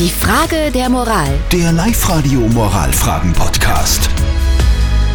Die Frage der Moral. Der Live-Radio Moralfragen-Podcast.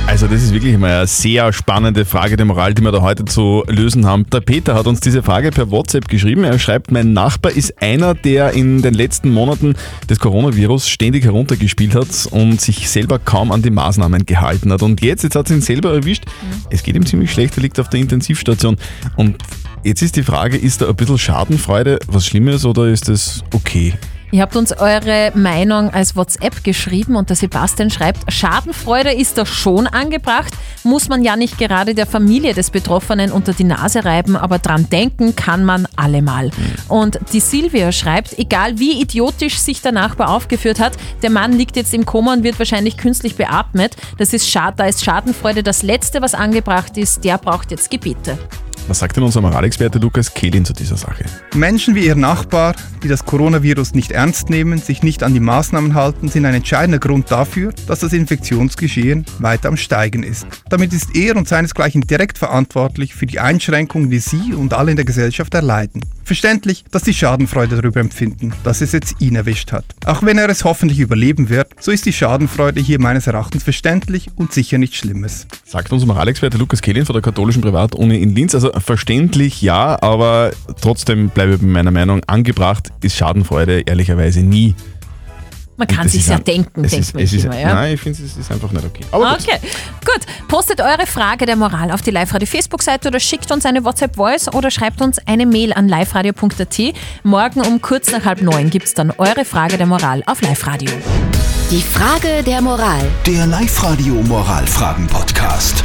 Also das ist wirklich mal eine sehr spannende Frage der Moral, die wir da heute zu lösen haben. Der Peter hat uns diese Frage per WhatsApp geschrieben. Er schreibt, mein Nachbar ist einer, der in den letzten Monaten des Coronavirus ständig heruntergespielt hat und sich selber kaum an die Maßnahmen gehalten hat. Und jetzt, jetzt hat es ihn selber erwischt. Es geht ihm ziemlich schlecht, er liegt auf der Intensivstation. Und jetzt ist die Frage, ist da ein bisschen Schadenfreude was Schlimmes oder ist das okay? Ihr habt uns eure Meinung als WhatsApp geschrieben und der Sebastian schreibt, Schadenfreude ist doch schon angebracht, muss man ja nicht gerade der Familie des Betroffenen unter die Nase reiben, aber dran denken kann man allemal. Und die Silvia schreibt, egal wie idiotisch sich der Nachbar aufgeführt hat, der Mann liegt jetzt im Koma und wird wahrscheinlich künstlich beatmet. Das ist schade, da ist Schadenfreude das Letzte, was angebracht ist, der braucht jetzt Gebete. Was sagt denn unser Moralexperte Lukas Kehlin zu dieser Sache? Menschen wie ihr Nachbar, die das Coronavirus nicht ernst nehmen, sich nicht an die Maßnahmen halten, sind ein entscheidender Grund dafür, dass das Infektionsgeschehen weiter am Steigen ist. Damit ist er und seinesgleichen direkt verantwortlich für die Einschränkungen, die sie und alle in der Gesellschaft erleiden. Verständlich, dass sie Schadenfreude darüber empfinden, dass es jetzt ihn erwischt hat. Auch wenn er es hoffentlich überleben wird, so ist die Schadenfreude hier meines Erachtens verständlich und sicher nichts Schlimmes. Sagt unser Moralexperte Lukas Kehlin von der katholischen Privatuni in Linz. Also verständlich ja, aber trotzdem bleibe ich bei meiner Meinung, angebracht ist Schadenfreude ehrlicherweise nie. Man kann sich ja denken, es denkt ist, man immer, ja? Nein, ich finde, es ist einfach nicht okay. Aber gut. Okay, gut. Postet eure Frage der Moral auf die Live-Radio Facebook-Seite oder schickt uns eine WhatsApp-Voice oder schreibt uns eine Mail an liveradio.at. Morgen um kurz nach halb neun gibt es dann eure Frage der Moral auf Live-Radio. Die Frage der Moral. Der Live-Radio Moralfragen-Podcast.